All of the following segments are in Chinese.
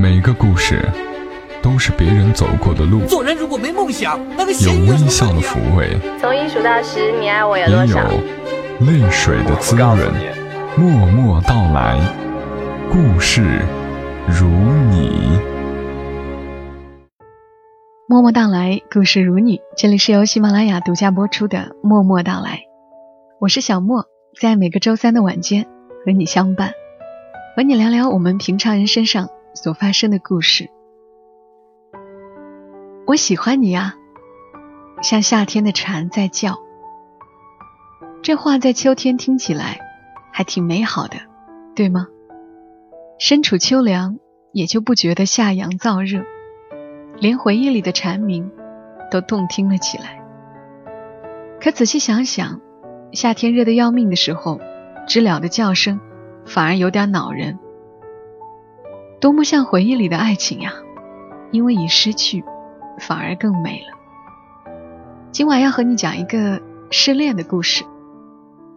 每个故事都是别人走过的路，做人如果没梦想，那个有微笑的抚慰，从一数到十，你爱我有也有？泪水的滋润。默默到来，故事如你。默默到来，故事如你。这里是由喜马拉雅独家播出的《默默到来》，我是小莫，在每个周三的晚间和你相伴，和你聊聊我们平常人身上所发生的故事。我喜欢你啊，像夏天的蝉在叫。这话在秋天听起来还挺美好的，对吗？身处秋凉，也就不觉得夏阳燥热。连回忆里的蝉鸣都动听了起来。可仔细想想，夏天热得要命的时候，知了的叫声反而有点恼人。多么像回忆里的爱情呀！因为已失去，反而更美了。今晚要和你讲一个失恋的故事，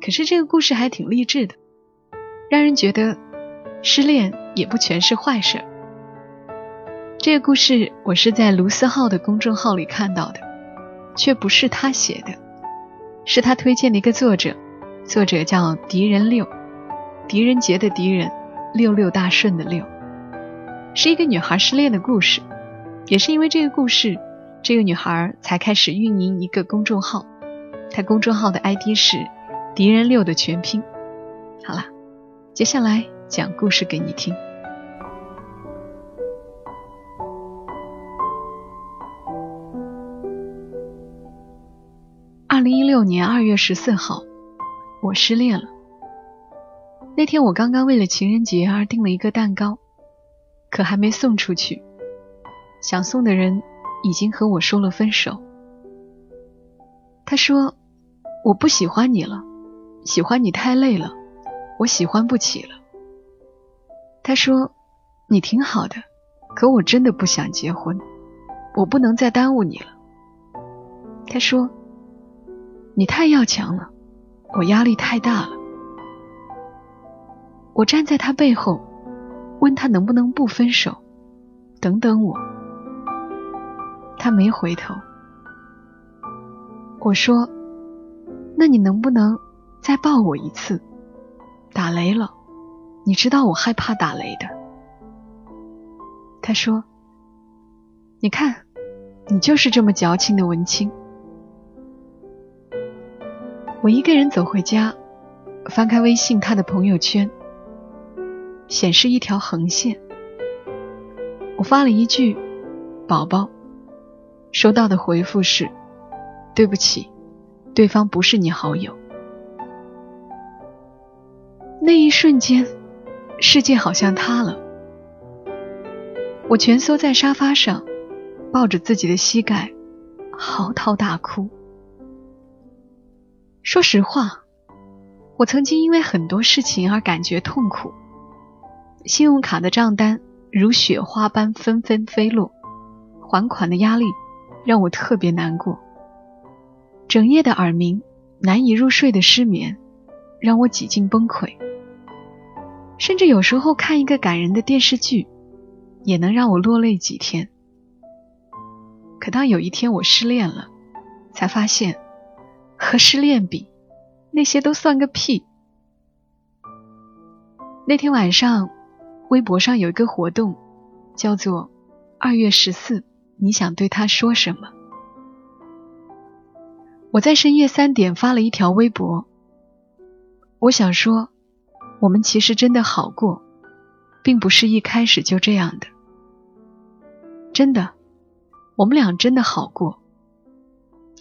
可是这个故事还挺励志的，让人觉得失恋也不全是坏事。这个故事我是在卢思浩的公众号里看到的，却不是他写的，是他推荐的一个作者，作者叫狄仁六，狄仁杰的狄仁，六六大顺的六，是一个女孩失恋的故事，也是因为这个故事，这个女孩才开始运营一个公众号，她公众号的 ID 是敌人六的全拼。好了，接下来讲故事给你听。二零一六年二月十四号，我失恋了。那天我刚刚为了情人节而订了一个蛋糕，可还没送出去，想送的人已经和我说了分手。他说：“我不喜欢你了，喜欢你太累了，我喜欢不起了。”他说：“你挺好的，可我真的不想结婚，我不能再耽误你了。”他说。你太要强了，我压力太大了。我站在他背后，问他能不能不分手，等等我。他没回头。我说：“那你能不能再抱我一次？打雷了，你知道我害怕打雷的。”他说：“你看，你就是这么矫情的文青。”我一个人走回家，翻开微信他的朋友圈，显示一条横线。我发了一句“宝宝”，收到的回复是“对不起，对方不是你好友”。那一瞬间，世界好像塌了。我蜷缩在沙发上，抱着自己的膝盖，嚎啕大哭。说实话，我曾经因为很多事情而感觉痛苦。信用卡的账单如雪花般纷纷飞落，还款的压力让我特别难过。整夜的耳鸣，难以入睡的失眠，让我几近崩溃。甚至有时候看一个感人的电视剧，也能让我落泪几天。可当有一天我失恋了，才发现。和失恋比，那些都算个屁。那天晚上，微博上有一个活动，叫做“二月十四”，你想对他说什么？我在深夜三点发了一条微博，我想说，我们其实真的好过，并不是一开始就这样的。真的，我们俩真的好过。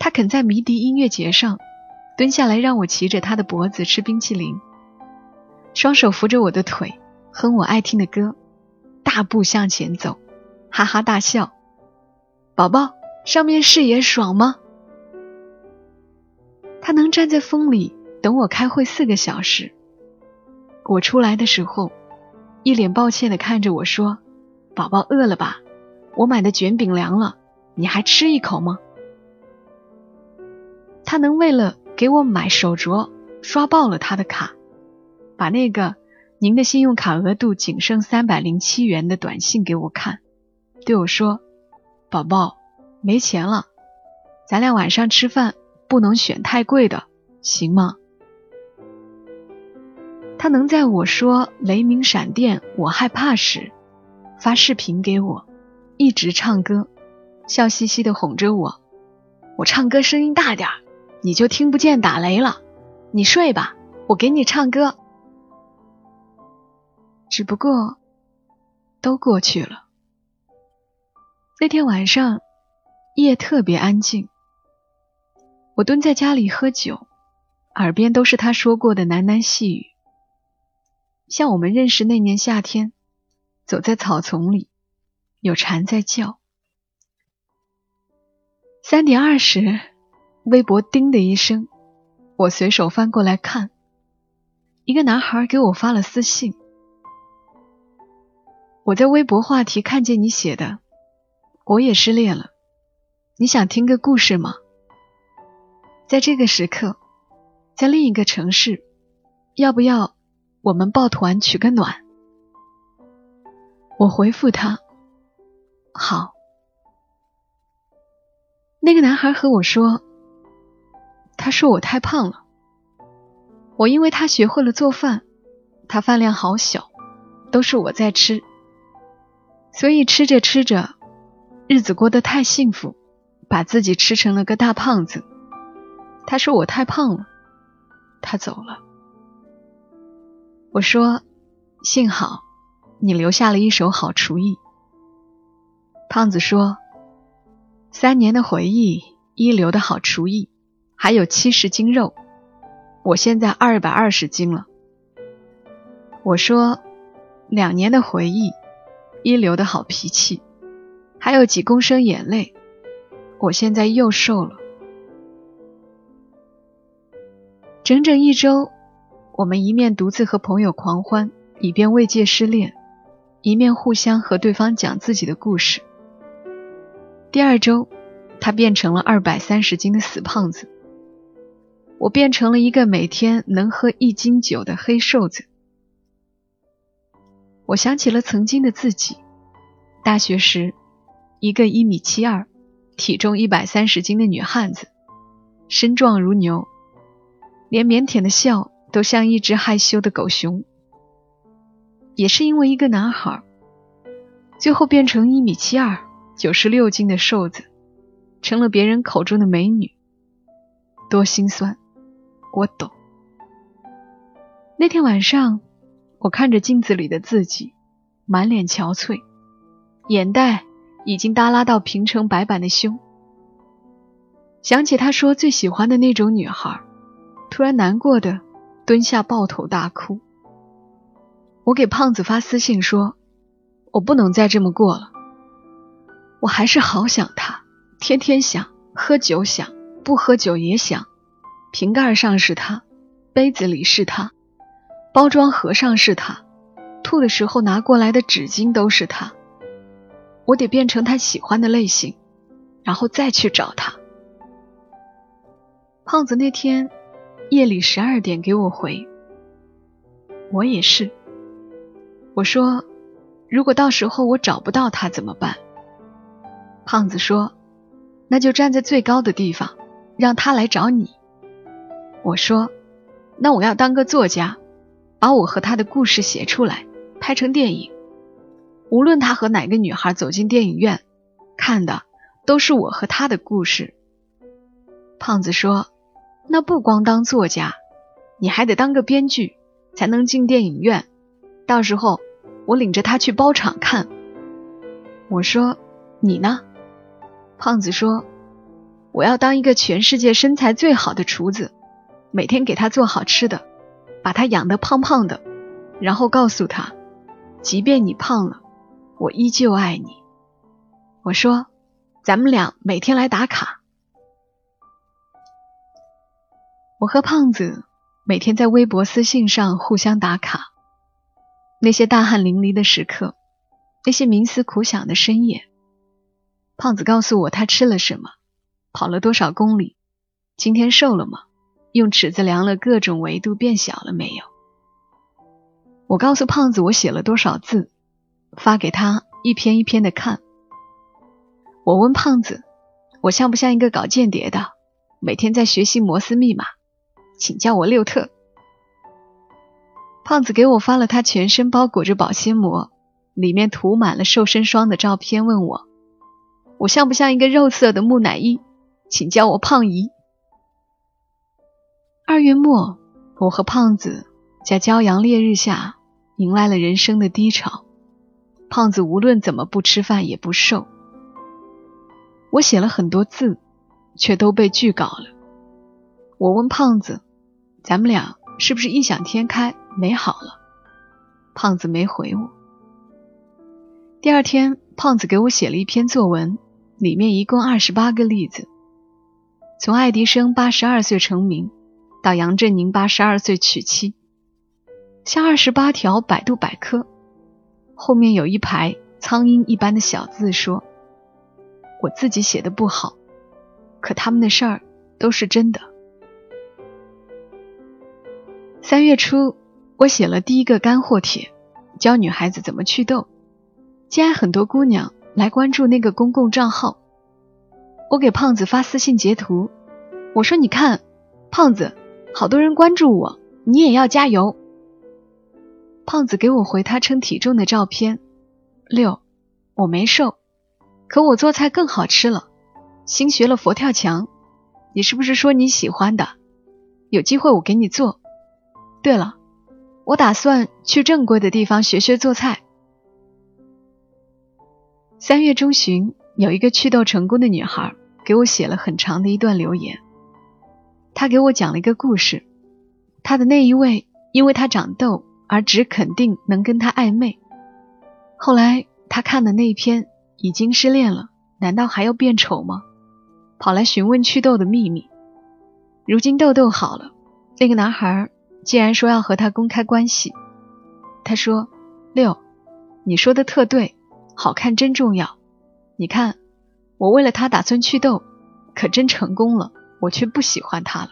他肯在迷笛音乐节上蹲下来，让我骑着他的脖子吃冰淇淋，双手扶着我的腿，哼我爱听的歌，大步向前走，哈哈大笑。宝宝，上面视野爽吗？他能站在风里等我开会四个小时。我出来的时候，一脸抱歉的看着我说：“宝宝饿了吧？我买的卷饼凉了，你还吃一口吗？”他能为了给我买手镯，刷爆了他的卡，把那个您的信用卡额度仅剩三百零七元的短信给我看，对我说：“宝宝，没钱了，咱俩晚上吃饭不能选太贵的，行吗？”他能在我说雷鸣闪电我害怕时发视频给我，一直唱歌，笑嘻嘻的哄着我：“我唱歌声音大点儿。”你就听不见打雷了，你睡吧，我给你唱歌。只不过，都过去了。那天晚上，夜特别安静。我蹲在家里喝酒，耳边都是他说过的喃喃细语，像我们认识那年夏天，走在草丛里，有蝉在叫。三点二十。微博“叮”的一声，我随手翻过来看，一个男孩给我发了私信。我在微博话题看见你写的，我也失恋了，你想听个故事吗？在这个时刻，在另一个城市，要不要我们抱团取个暖？我回复他：好。那个男孩和我说。他说我太胖了，我因为他学会了做饭，他饭量好小，都是我在吃，所以吃着吃着，日子过得太幸福，把自己吃成了个大胖子。他说我太胖了，他走了。我说幸好你留下了一手好厨艺。胖子说三年的回忆，一流的好厨艺。还有七十斤肉，我现在二百二十斤了。我说，两年的回忆，一流的好脾气，还有几公升眼泪，我现在又瘦了。整整一周，我们一面独自和朋友狂欢，以便慰藉失恋，一面互相和对方讲自己的故事。第二周，他变成了二百三十斤的死胖子。我变成了一个每天能喝一斤酒的黑瘦子。我想起了曾经的自己，大学时，一个一米七二、体重一百三十斤的女汉子，身壮如牛，连腼腆的笑都像一只害羞的狗熊。也是因为一个男孩，最后变成一米七二、九十六斤的瘦子，成了别人口中的美女，多心酸。我懂。那天晚上，我看着镜子里的自己，满脸憔悴，眼袋已经耷拉到平成白板的胸。想起他说最喜欢的那种女孩，突然难过的蹲下抱头大哭。我给胖子发私信说：“我不能再这么过了。”我还是好想他，天天想，喝酒想，不喝酒也想。瓶盖上是他，杯子里是他，包装盒上是他，吐的时候拿过来的纸巾都是他。我得变成他喜欢的类型，然后再去找他。胖子那天夜里十二点给我回，我也是。我说，如果到时候我找不到他怎么办？胖子说，那就站在最高的地方，让他来找你。我说：“那我要当个作家，把我和他的故事写出来，拍成电影。无论他和哪个女孩走进电影院，看的都是我和他的故事。”胖子说：“那不光当作家，你还得当个编剧，才能进电影院。到时候我领着他去包场看。”我说：“你呢？”胖子说：“我要当一个全世界身材最好的厨子。”每天给他做好吃的，把他养得胖胖的，然后告诉他，即便你胖了，我依旧爱你。我说，咱们俩每天来打卡。我和胖子每天在微博私信上互相打卡，那些大汗淋漓的时刻，那些冥思苦想的深夜。胖子告诉我他吃了什么，跑了多少公里，今天瘦了吗？用尺子量了各种维度，变小了没有？我告诉胖子我写了多少字，发给他一篇一篇的看。我问胖子，我像不像一个搞间谍的，每天在学习摩斯密码？请叫我六特。胖子给我发了他全身包裹着保鲜膜，里面涂满了瘦身霜的照片，问我，我像不像一个肉色的木乃伊？请叫我胖姨。二月末，我和胖子在骄阳烈日下迎来了人生的低潮。胖子无论怎么不吃饭也不瘦。我写了很多字，却都被拒稿了。我问胖子。咱们俩是不是异想天开没好了？胖子没回我。第二天，胖子给我写了一篇作文，里面一共二十八个例子，从爱迪生八十二岁成名，到杨振宁八十二岁娶妻，像二十八条百度百科。后面有一排苍蝇一般的小字说：“我自己写的不好，可他们的事儿都是真的。”三月初，我写了第一个干货帖，教女孩子怎么祛痘。竟然很多姑娘来关注那个公共账号。我给胖子发私信截图，我说：“你看，胖子，好多人关注我，你也要加油。”胖子给我回他称体重的照片。六，我没瘦，可我做菜更好吃了。新学了佛跳墙，你是不是说你喜欢的？有机会我给你做。对了，我打算去正规的地方学学做菜。三月中旬，有一个祛痘成功的女孩给我写了很长的一段留言。他给我讲了一个故事，他的那一位因为他长痘而只肯定能跟他暧昧，后来他看的那一篇已经失恋了，难道还要变丑吗？跑来询问祛痘的秘密。如今痘痘好了，那个男孩。竟然说要和他公开关系，他说：“六，你说的特对，好看真重要。你看，我为了他打算祛痘，可真成功了。我却不喜欢他了。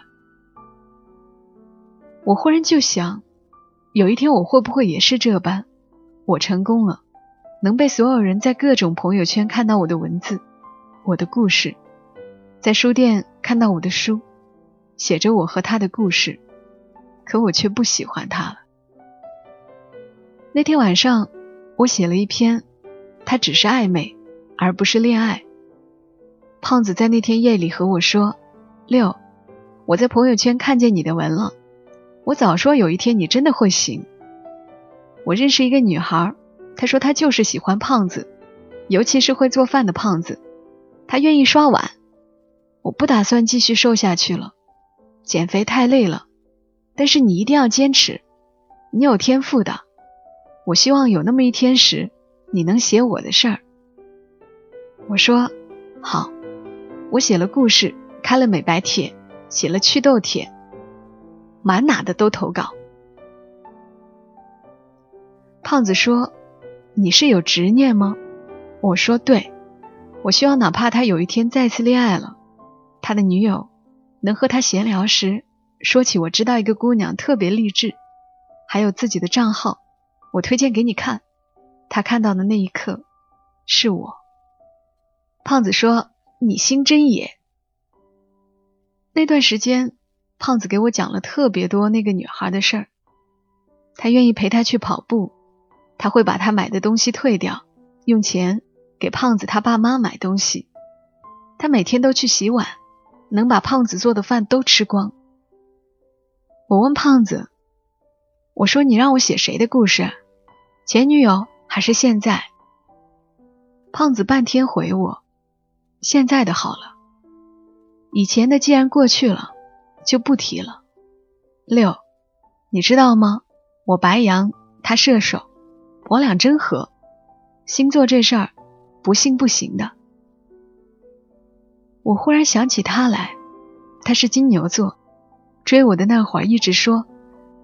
我忽然就想，有一天我会不会也是这般？我成功了，能被所有人在各种朋友圈看到我的文字，我的故事，在书店看到我的书，写着我和他的故事。”可我却不喜欢他了。那天晚上，我写了一篇，他只是暧昧，而不是恋爱。胖子在那天夜里和我说：“六，我在朋友圈看见你的文了。我早说有一天你真的会行。我认识一个女孩，她说她就是喜欢胖子，尤其是会做饭的胖子。她愿意刷碗。我不打算继续瘦下去了，减肥太累了。”但是你一定要坚持，你有天赋的。我希望有那么一天时，你能写我的事儿。我说好，我写了故事，开了美白帖，写了祛痘帖，满哪的都投稿。胖子说：“你是有执念吗？”我说：“对，我希望哪怕他有一天再次恋爱了，他的女友能和他闲聊时。”说起我知道一个姑娘特别励志，还有自己的账号，我推荐给你看。他看到的那一刻，是我。胖子说：“你心真野。”那段时间，胖子给我讲了特别多那个女孩的事儿。他愿意陪她去跑步，他会把他买的东西退掉，用钱给胖子他爸妈买东西。他每天都去洗碗，能把胖子做的饭都吃光。我问胖子：“我说你让我写谁的故事？前女友还是现在？”胖子半天回我：“现在的好了，以前的既然过去了，就不提了。”六，你知道吗？我白羊，他射手，我俩真合。星座这事儿，不信不行的。我忽然想起他来，他是金牛座。追我的那会儿，一直说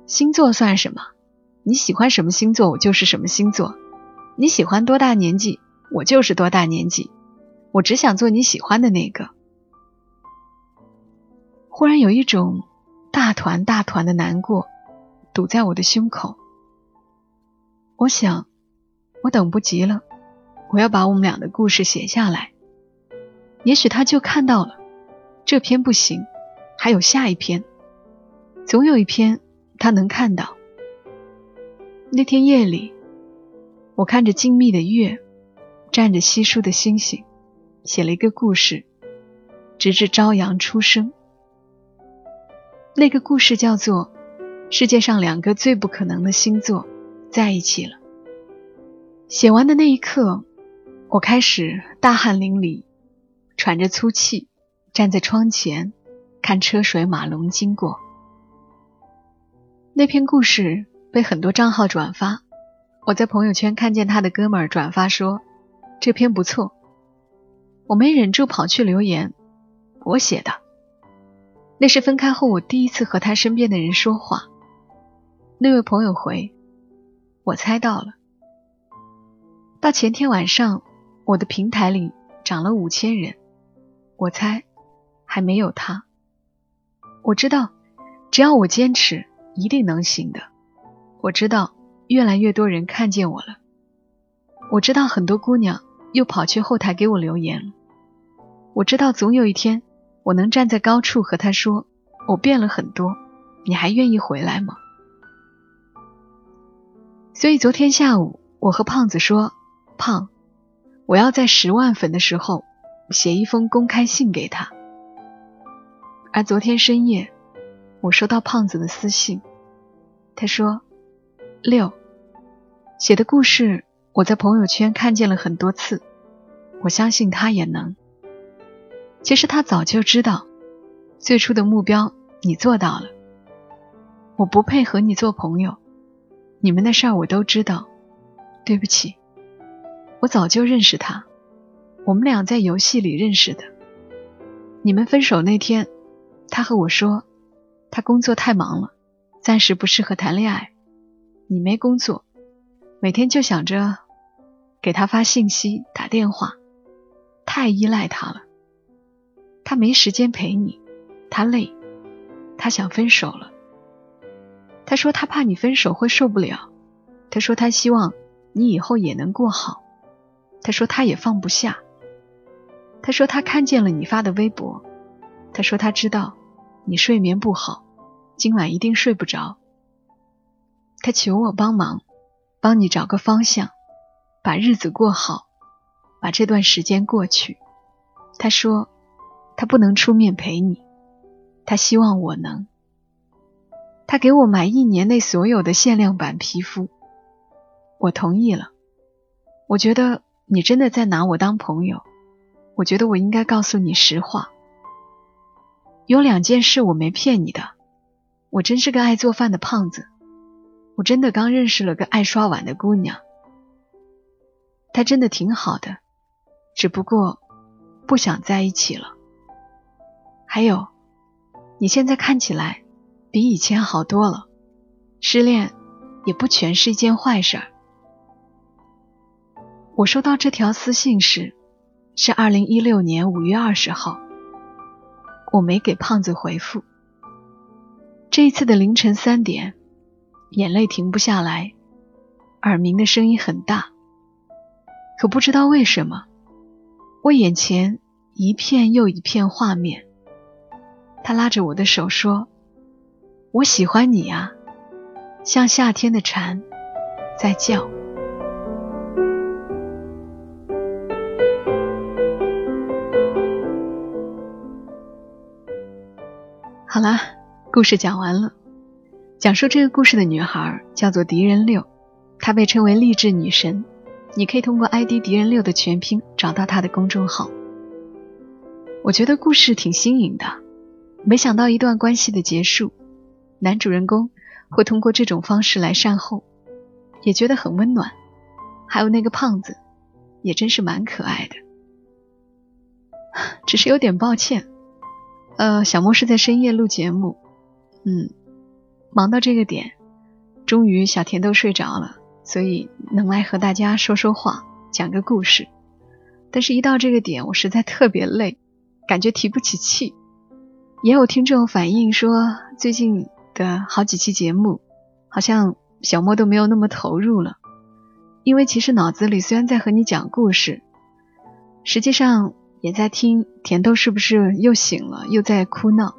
星座算什么？你喜欢什么星座，我就是什么星座。你喜欢多大年纪，我就是多大年纪。我只想做你喜欢的那个。忽然有一种大团大团的难过堵在我的胸口，我想，我等不及了，我要把我们俩的故事写下来。也许他就看到了，这篇不行，还有下一篇，总有一篇他能看到。那天夜里，我看着静谧的月，站着稀疏的星星，写了一个故事，直至朝阳初升。那个故事叫做《世界上两个最不可能的星座在一起了》。写完的那一刻，我开始大汗淋漓，喘着粗气，站在窗前看车水马龙经过。那篇故事被很多账号转发，我在朋友圈看见他的哥们儿转发说这篇不错，我没忍住跑去留言，我写的。那是分开后我第一次和他身边的人说话。那位朋友回：“我猜到了。”到前天晚上，我的平台里涨了五千人，我猜还没有他。我知道，只要我坚持，一定能行的。我知道，越来越多人看见我了。我知道，很多姑娘又跑去后台给我留言了。我知道，总有一天。我能站在高处和他说：“我变了很多，你还愿意回来吗？”所以昨天下午，我和胖子说：“胖，我要在十万粉的时候写一封公开信给他。”而昨天深夜，我收到胖子的私信，他说：“六，写的故事我在朋友圈看见了很多次，我相信他也能。”其实他早就知道，最初的目标你做到了。我不配和你做朋友，你们的事儿我都知道，对不起。我早就认识他，我们俩在游戏里认识的。你们分手那天，他和我说，他工作太忙了，暂时不适合谈恋爱。你没工作，每天就想着给他发信息、打电话，太依赖他了。他没时间陪你，他累，他想分手了。他说他怕你分手会受不了，他说他希望你以后也能过好，他说他也放不下。他说他看见了你发的微博，他说他知道你睡眠不好，今晚一定睡不着。他求我帮忙，帮你找个方向，把日子过好，把这段时间过去。他说。他不能出面陪你，他希望我能。他给我买一年内所有的限量版皮肤，我同意了。我觉得你真的在拿我当朋友，我觉得我应该告诉你实话。有两件事我没骗你的，我真是个爱做饭的胖子，我真的刚认识了个爱刷碗的姑娘，她真的挺好的，只不过不想在一起了。还有，你现在看起来比以前好多了，失恋也不全是一件坏事。我收到这条私信时是二零一六年五月二十号，我没给胖子回复。这一次的凌晨三点，眼泪停不下来，耳鸣的声音很大，可不知道为什么，我眼前一片又一片画面。他拉着我的手说：“我喜欢你啊，像夏天的蝉在叫。”好啦，故事讲完了。讲述这个故事的女孩叫做狄仁六，她被称为励志女神。你可以通过 ID 敌人六的全拼找到她的公众号。我觉得故事挺新颖的。没想到一段关系的结束，男主人公会通过这种方式来善后，也觉得很温暖。还有那个胖子，也真是蛮可爱的。只是有点抱歉，呃，小莫是在深夜录节目，嗯，忙到这个点，终于小甜豆睡着了，所以能来和大家说说话，讲个故事。但是，一到这个点，我实在特别累，感觉提不起气。也有听众反映说，最近的好几期节目，好像小莫都没有那么投入了，因为其实脑子里虽然在和你讲故事，实际上也在听甜豆是不是又醒了，又在哭闹，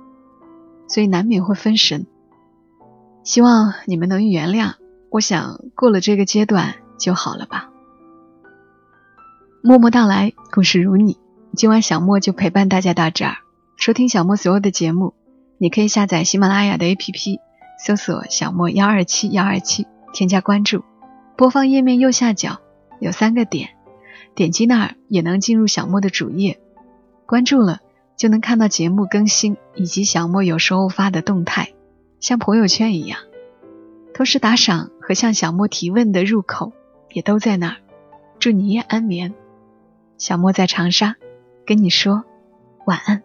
所以难免会分神。希望你们能原谅。我想过了这个阶段就好了吧。默默到来，故事如你。今晚小莫就陪伴大家到这儿。收听小莫所有的节目，你可以下载喜马拉雅的 APP，搜索“小莫幺二七幺二七”，添加关注。播放页面右下角有三个点，点击那儿也能进入小莫的主页。关注了就能看到节目更新以及小莫有时候发的动态，像朋友圈一样。同时打赏和向小莫提问的入口也都在那儿。祝你夜安眠。小莫在长沙，跟你说晚安。